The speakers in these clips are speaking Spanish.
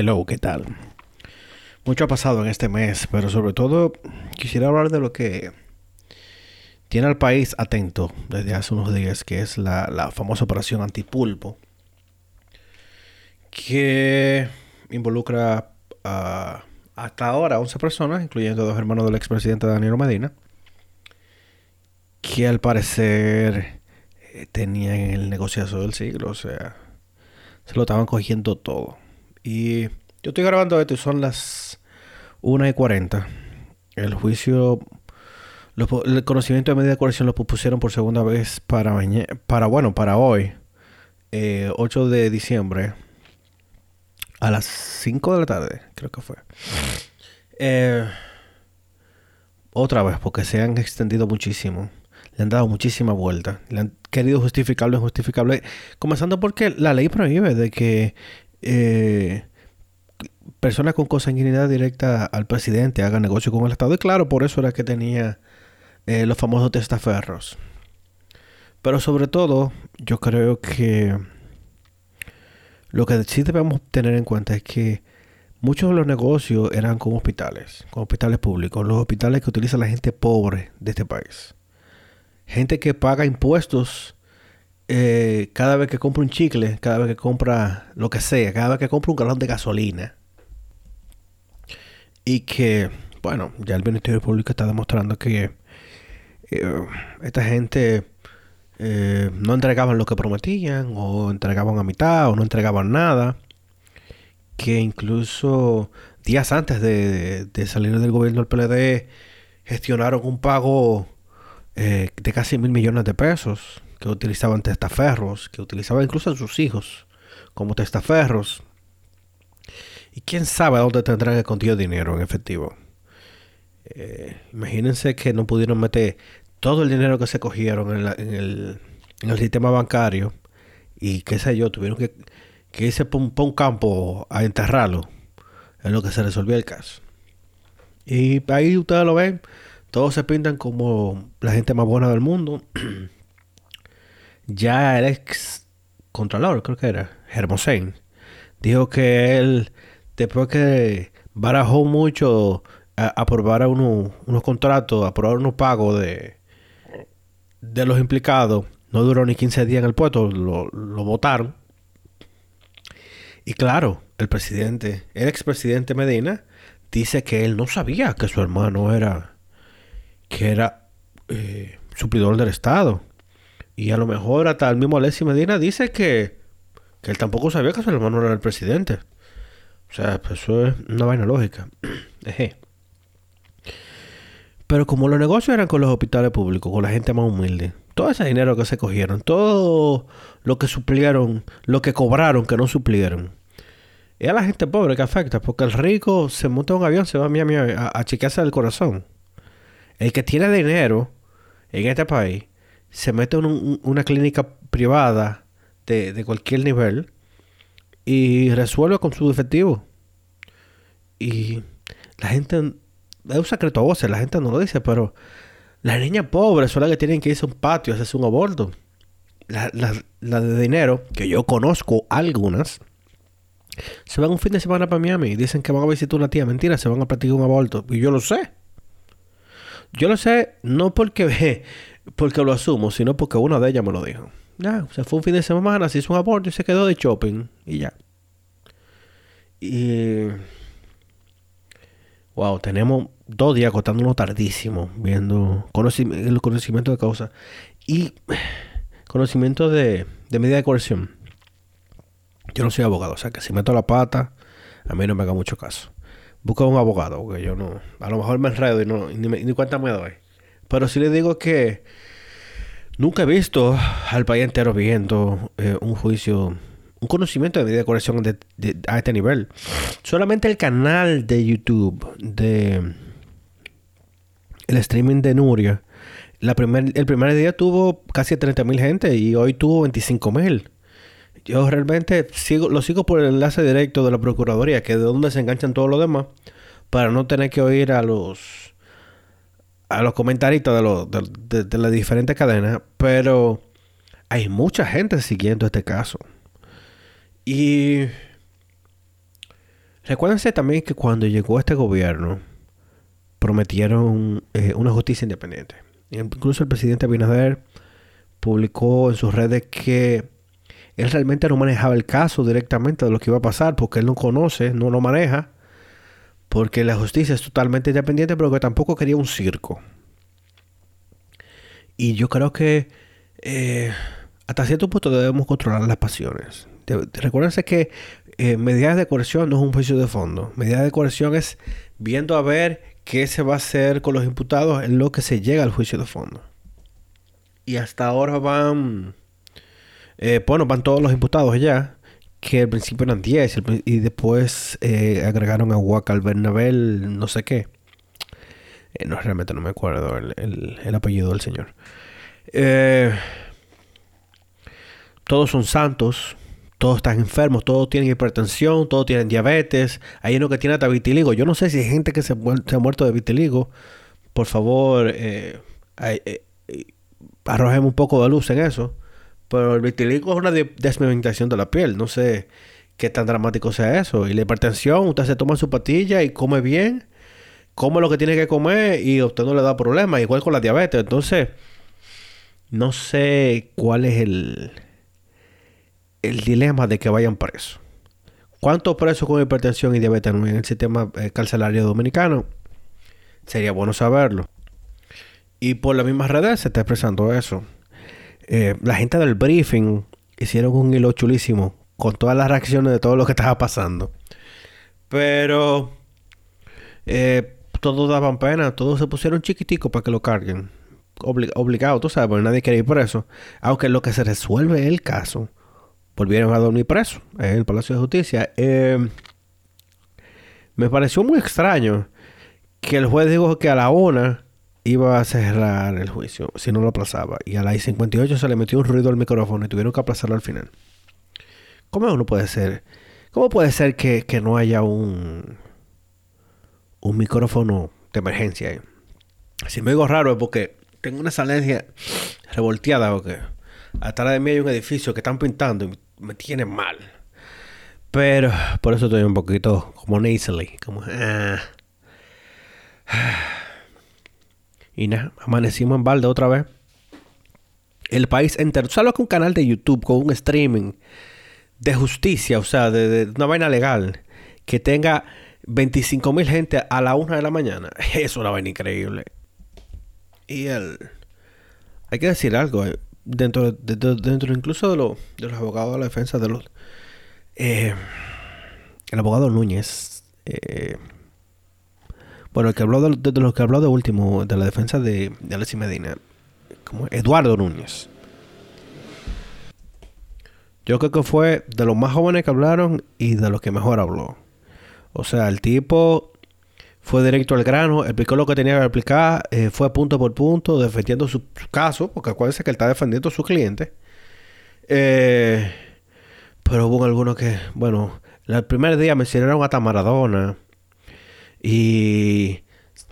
Hello, ¿qué tal? Mucho ha pasado en este mes, pero sobre todo quisiera hablar de lo que tiene al país atento desde hace unos días, que es la, famosa operación antipulpo, que involucra a, hasta ahora 11 personas, incluyendo dos hermanos del expresidente Daniel Medina, que al parecer eh, tenían el negociazo del siglo, o sea, se lo estaban cogiendo todo. Y yo estoy grabando esto y son las 1 y 40. El juicio, el conocimiento de medida de coerción lo propusieron por segunda vez para mañana, bueno, para hoy, 8 eh, de diciembre, a las 5 de la tarde, creo que fue. Eh, otra vez, porque se han extendido muchísimo. Le han dado muchísima vuelta. Le han querido justificar lo injustificable. Comenzando porque la ley prohíbe de que eh, personas con consanguinidad directa al presidente hagan negocio con el Estado. Y claro, por eso era que tenía eh, los famosos testaferros. Pero sobre todo, yo creo que lo que sí debemos tener en cuenta es que muchos de los negocios eran con hospitales, con hospitales públicos, los hospitales que utiliza la gente pobre de este país. Gente que paga impuestos eh, cada vez que compra un chicle, cada vez que compra lo que sea, cada vez que compra un galón de gasolina. Y que, bueno, ya el Ministerio Público está demostrando que eh, esta gente eh, no entregaban lo que prometían, o entregaban a mitad, o no entregaban nada. Que incluso días antes de, de salir del gobierno del PLD gestionaron un pago de casi mil millones de pesos que utilizaban testaferros, que utilizaban incluso a sus hijos como testaferros. Y quién sabe dónde tendrán escondido dinero en efectivo. Eh, imagínense que no pudieron meter todo el dinero que se cogieron en, el, en el, sistema bancario y qué sé yo, tuvieron que, que irse por un, un, campo a enterrarlo en lo que se resolvió el caso. Y ahí ustedes lo ven, todos se pintan como la gente más buena del mundo. ya el ex contralor, creo que era, Hermosén, dijo que él, después que barajó mucho, aprobar unos contratos, aprobar unos pagos de, de los implicados, no duró ni 15 días en el puesto, lo, lo votaron. Y claro, el presidente, el expresidente Medina, dice que él no sabía que su hermano era, que era eh, suplidor del Estado. Y a lo mejor hasta el mismo Alexis Medina dice que, que él tampoco sabía que su hermano era el presidente. O sea, pues eso es una vaina lógica. Pero como los negocios eran con los hospitales públicos, con la gente más humilde, todo ese dinero que se cogieron, todo lo que suplieron, lo que cobraron que no suplieron, es a la gente pobre que afecta, porque el rico se monta un avión, se va a Miami a, a chequearse el corazón. El que tiene dinero en este país se mete en una clínica privada de, cualquier nivel y resuelve con su efectivo. Y la gente, es un secreto a voces, la gente no lo dice, pero las niñas pobres son las que tienen que irse a un patio hacerse un aborto. Las la, de dinero, que yo conozco algunas, se van un fin de semana para Miami y dicen que van a visitar una tía. Mentira, se van a practicar un aborto. Y yo lo sé. Yo lo sé no porque porque lo asumo, sino porque una de ellas me lo dijo. Ya, se fue un fin de semana, se hizo un aborto y se quedó de shopping y ya. Y. Wow, tenemos dos días acostándonos tardísimo, viendo el conocimiento de causa y conocimiento de, medida de coerción. Yo no soy abogado, o sea que si meto la pata, a mí no me haga mucho caso. Busca un abogado, porque yo no. A lo mejor me enredo y, no, ni, ni cuenta me doy. Pero sí le digo que nunca he visto al país entero viendo eh, un juicio, un conocimiento de medida de corrección a este nivel. Solamente el canal de YouTube de el streaming de Nuria. La primer, el primer día tuvo casi 30 mil gente y hoy tuvo 25 mil. Yo realmente sigo, lo sigo por el enlace directo de la Procuraduría, que es de donde se enganchan todos los demás, para no tener que oír a los a los comentaristas de, los, de, las diferentes cadenas, pero hay mucha gente siguiendo este caso. Y Recuérdense también que cuando llegó este gobierno, prometieron eh, una justicia independiente. Incluso el presidente Abinader publicó en sus redes que él realmente no manejaba el caso directamente de lo que iba a pasar, porque él no conoce, no lo maneja, porque la justicia es totalmente independiente, pero que tampoco quería un circo. Y yo creo que eh, hasta cierto punto debemos controlar las pasiones. recuérdense que eh, medidas de coerción no es un juicio de fondo. Medidas de coerción es viendo a ver qué se va a hacer con los imputados en lo que se llega al juicio de fondo. Y hasta ahora van, eh, bueno, van todos los imputados ya, que al principio eran 10 y después eh, agregaron a Huacal Bernabel, no sé qué. Eh, no, realmente no me acuerdo el, el apellido del señor. todos son santos, todos están enfermos, todos tienen hipertensión, todos tienen diabetes. Hay uno que tiene hasta vitiligo. Yo no sé si hay gente que se, ha muerto de vitiligo. Por favor, eh, eh, eh, arrojemos un poco de luz en eso. Pero el vitiligo es una desmementación de la piel. No sé qué tan dramático sea eso. Y la hipertensión, usted se toma su patilla y come bien. Come lo que tiene que comer y a usted no le da problema. Igual con la diabetes. Entonces, no sé cuál es el el dilema de que vayan presos. ¿Cuántos presos con hipertensión y diabetes en el sistema eh, carcelario dominicano? Sería bueno saberlo. Y por las mismas redes se está expresando eso. Eh, la gente del briefing hicieron un hilo chulísimo con todas las reacciones de todo lo que estaba pasando. Pero eh, todos daban pena, todos se pusieron chiquiticos para que lo carguen. obligado, tú sabes, porque nadie quiere ir preso. Aunque lo que se resuelve es el caso volvieron a dormir preso en el Palacio de Justicia. Eh, me pareció muy extraño que el juez dijo que a la una iba a cerrar el juicio si no lo aplazaba. Y a las 58 se le metió un ruido al micrófono y tuvieron que aplazarlo al final. ¿Cómo uno puede ser? ¿Cómo puede ser que, no haya un, un micrófono de emergencia ahí? Si me digo raro es porque tengo una salencia revolteada porque atrás de mí hay un edificio que están pintando y me tiene mal. Pero por eso estoy un poquito como nasally, como... Ah. Y nada, amanecimos en balde otra vez. El país entero. ¿Sabes que un canal de YouTube con un streaming de justicia, o sea, de, una vaina legal, que tenga 25 mil gente a la una de la mañana? Es una vaina increíble. Y el... Hay que decir algo. Eh dentro, de, dentro incluso de, de, los abogados de la defensa de los... Eh, el abogado Núñez, eh, bueno, el que habló de, los que habló de último, de la defensa de, Alessi Medina, como Eduardo Núñez. Yo creo que fue de los más jóvenes que hablaron y de los que mejor habló. O sea, el tipo fue directo al grano, explicó lo que tenía que explicar, eh, fue punto por punto, defendiendo su, caso, porque acuérdense que él está defendiendo a su cliente. Eh, pero hubo algunos que, bueno, el primer día me hicieron hasta Maradona y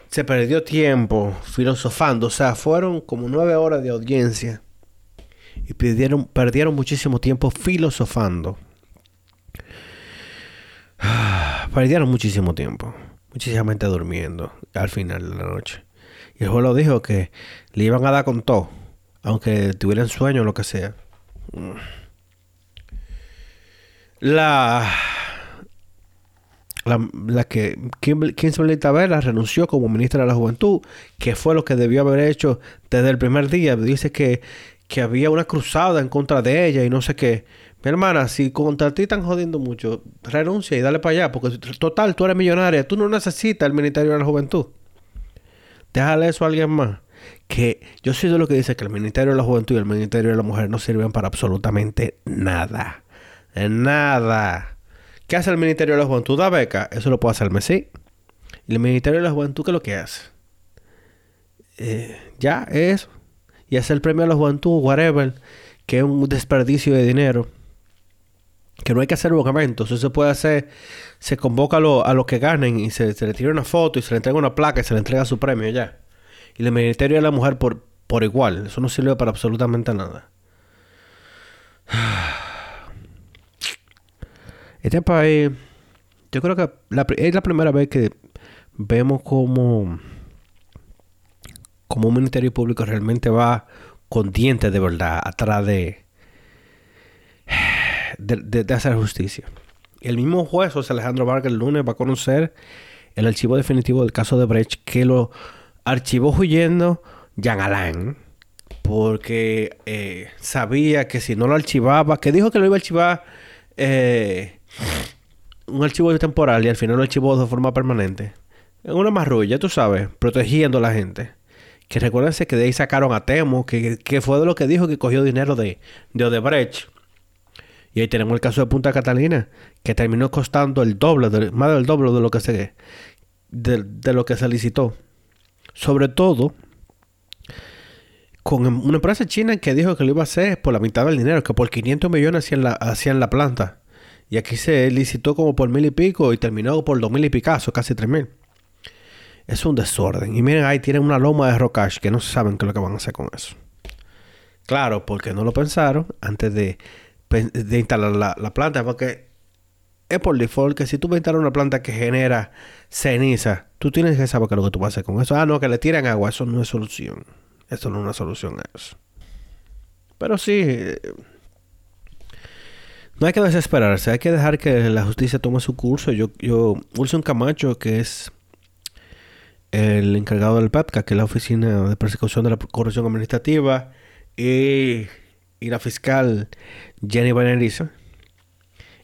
se perdió tiempo filosofando, o sea, fueron como nueve horas de audiencia y perdieron, perdieron muchísimo tiempo filosofando. perdieron muchísimo tiempo muchísima gente durmiendo al final de la noche. Y el juez lo dijo que le iban a dar con todo, aunque tuvieran sueño o lo que sea. La, la, la que Kimberly Tavera renunció como ministra de la Juventud, que fue lo que debió haber hecho desde el primer día. Dice que, que había una cruzada en contra de ella y no sé qué. Mi hermana, si contra ti están jodiendo mucho, renuncia y dale para allá, porque total, tú eres millonaria, tú no necesitas el Ministerio de la Juventud. Déjale eso a alguien más. Que yo soy de lo que dice que el Ministerio de la Juventud y el Ministerio de la Mujer no sirven para absolutamente nada. Nada. ¿Qué hace el Ministerio de la Juventud? Da beca. Eso lo puede hacer Messi. ¿Y el Ministerio de la Juventud qué es lo que hace? Eh, ya, eso. Y hace el premio a la juventud, whatever, que es un desperdicio de dinero que no hay que hacer buscamentos. Eso se puede hacer, se convoca a, lo, los que ganen y se, le tira una foto y se le entrega una placa y se le entrega su premio ya. Y el Ministerio de la Mujer por, por igual. Eso no sirve para absolutamente nada. Este país yo creo que es la primera vez que vemos como, como un ministerio público realmente va con dientes de verdad atrás de, de, hacer justicia. El mismo juez, José Alejandro Vargas, el lunes va a conocer el archivo definitivo del caso de Brecht que lo archivó huyendo Jean Alain porque eh, sabía que si no lo archivaba, que dijo que lo iba a archivar eh, un archivo temporal y al final lo archivó de forma permanente. En una marrulla, tú sabes, protegiendo a la gente. Que recuérdense que de ahí sacaron a Temo, que, fue de lo que dijo que cogió dinero de, de Odebrecht. Y ahí tenemos el caso de Punta Catalina, que terminó costando el doble, más del doble de lo que se, de, lo que se licitó. Sobre todo con una empresa china que dijo que lo iba a hacer por la mitad del dinero, que por 500 millones hacían la, hacían la planta. Y aquí se licitó como por mil y pico y terminó por dos mil y picazo, casi tres mil. Es un desorden. Y miren, ahí tienen una loma de rocash que no saben qué es lo que van a hacer con eso. Claro, porque no lo pensaron antes de, de instalar la, planta. Porque es por default que si tú vas a instalar una planta que genera ceniza, tú tienes que saber qué es lo que tú vas a hacer con eso. Ah, no, que le tiran agua. Eso no es solución. Eso no es una solución a eso. Pero sí, eh, no hay que desesperarse, hay que dejar que la justicia tome su curso. Yo, yo, Wilson Camacho, que es el encargado del PAPCA, que es la Oficina de Persecución de la Corrupción Administrativa, y, la fiscal Jenny Beneliza,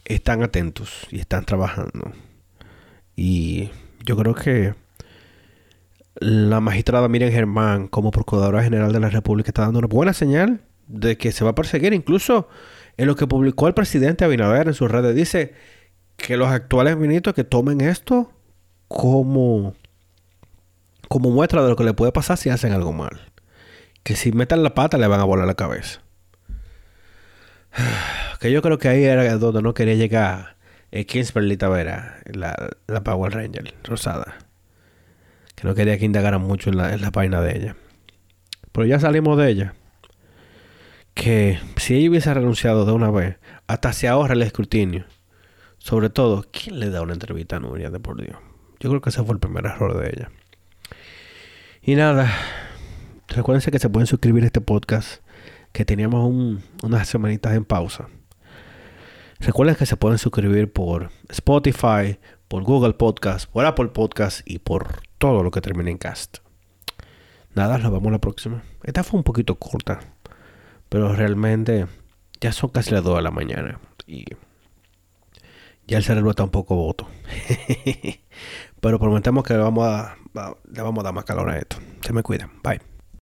están atentos y están trabajando. Y yo creo que la magistrada Miriam Germán, como Procuradora General de la República, está dando una buena señal de que se va a perseguir. Incluso en lo que publicó el presidente Abinader en sus redes, dice que los actuales ministros que tomen esto como, como muestra de lo que le puede pasar si hacen algo mal. Que si metan la pata le van a volar la cabeza. Que yo creo que ahí era donde no quería llegar el Kingsbury Vera, la, la Power Ranger rosada que no quería que indagaran mucho en la, en la página de ella. Pero ya salimos de ella. Que si ella hubiese renunciado de una vez, hasta se ahorra el escrutinio. Sobre todo, ¿quién le da una entrevista a Nuria de por Dios? Yo creo que ese fue el primer error de ella. Y nada, recuérdense que se pueden suscribir a este podcast, que teníamos unas semanitas en pausa. Recuerden que se pueden suscribir por Spotify, por Google Podcast, por Apple Podcast y por todo lo que termine en cast. Nada, nos vemos la próxima. Esta fue un poquito corta, pero realmente ya son casi las 2 de la mañana y ya el cerebro está un poco voto. pero prometemos que le vamos a, le vamos a dar más calor a esto. Se me cuida. Bye.